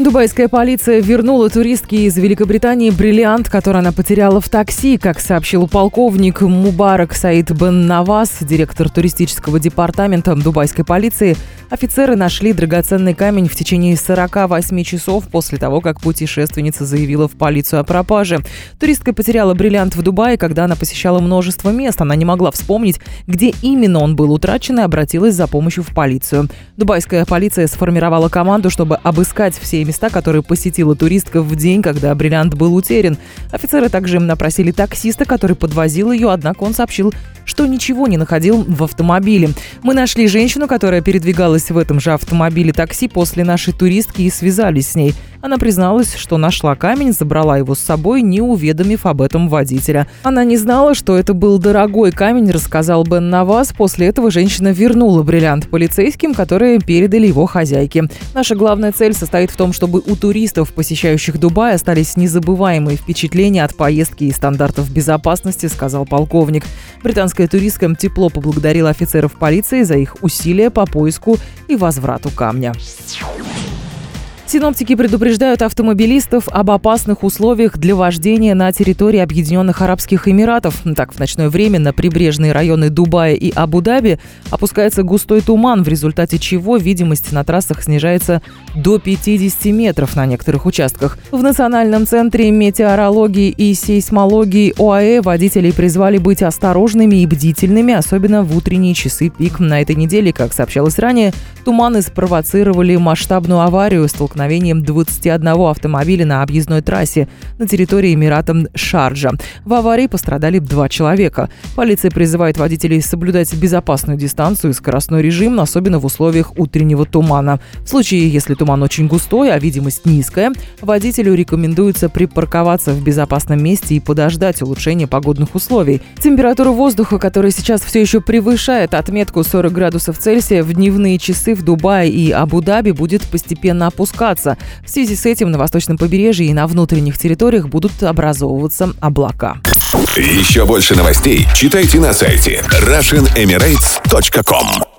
Дубайская полиция вернула туристке из Великобритании бриллиант, который она потеряла в такси, как сообщил полковник Мубарак Саид Бен Навас, директор туристического департамента дубайской полиции. Офицеры нашли драгоценный камень в течение 48 часов после того, как путешественница заявила в полицию о пропаже. Туристка потеряла бриллиант в Дубае, когда она посещала множество мест. Она не могла вспомнить, где именно он был утрачен и обратилась за помощью в полицию. Дубайская полиция сформировала команду, чтобы обыскать все места, которые посетила туристка в день, когда бриллиант был утерян. Офицеры также им напросили таксиста, который подвозил ее, однако он сообщил, что ничего не находил в автомобиле. Мы нашли женщину, которая передвигалась в этом же автомобиле такси после нашей туристки и связались с ней. Она призналась, что нашла камень, забрала его с собой, не уведомив об этом водителя. Она не знала, что это был дорогой камень, рассказал Бен Навас. После этого женщина вернула бриллиант полицейским, которые передали его хозяйке. Наша главная цель состоит в том, чтобы у туристов, посещающих Дубай, остались незабываемые впечатления от поездки и стандартов безопасности, сказал полковник. Британская туристка тепло поблагодарила офицеров полиции за их усилия по поиску и возврату камня. Синоптики предупреждают автомобилистов об опасных условиях для вождения на территории Объединенных Арабских Эмиратов. Так, в ночное время на прибрежные районы Дубая и Абу-Даби опускается густой туман, в результате чего видимость на трассах снижается до 50 метров на некоторых участках. В Национальном центре метеорологии и сейсмологии ОАЭ водителей призвали быть осторожными и бдительными, особенно в утренние часы пик. На этой неделе, как сообщалось ранее, туманы спровоцировали масштабную аварию, столкновение столкновением 21 автомобиля на объездной трассе на территории Эмирата Шарджа. В аварии пострадали два человека. Полиция призывает водителей соблюдать безопасную дистанцию и скоростной режим, особенно в условиях утреннего тумана. В случае, если туман очень густой, а видимость низкая, водителю рекомендуется припарковаться в безопасном месте и подождать улучшения погодных условий. Температура воздуха, которая сейчас все еще превышает отметку 40 градусов Цельсия, в дневные часы в Дубае и Абу-Даби будет постепенно опускаться продолжаться. В связи с этим на восточном побережье и на внутренних территориях будут образовываться облака. Еще больше новостей читайте на сайте RussianEmirates.com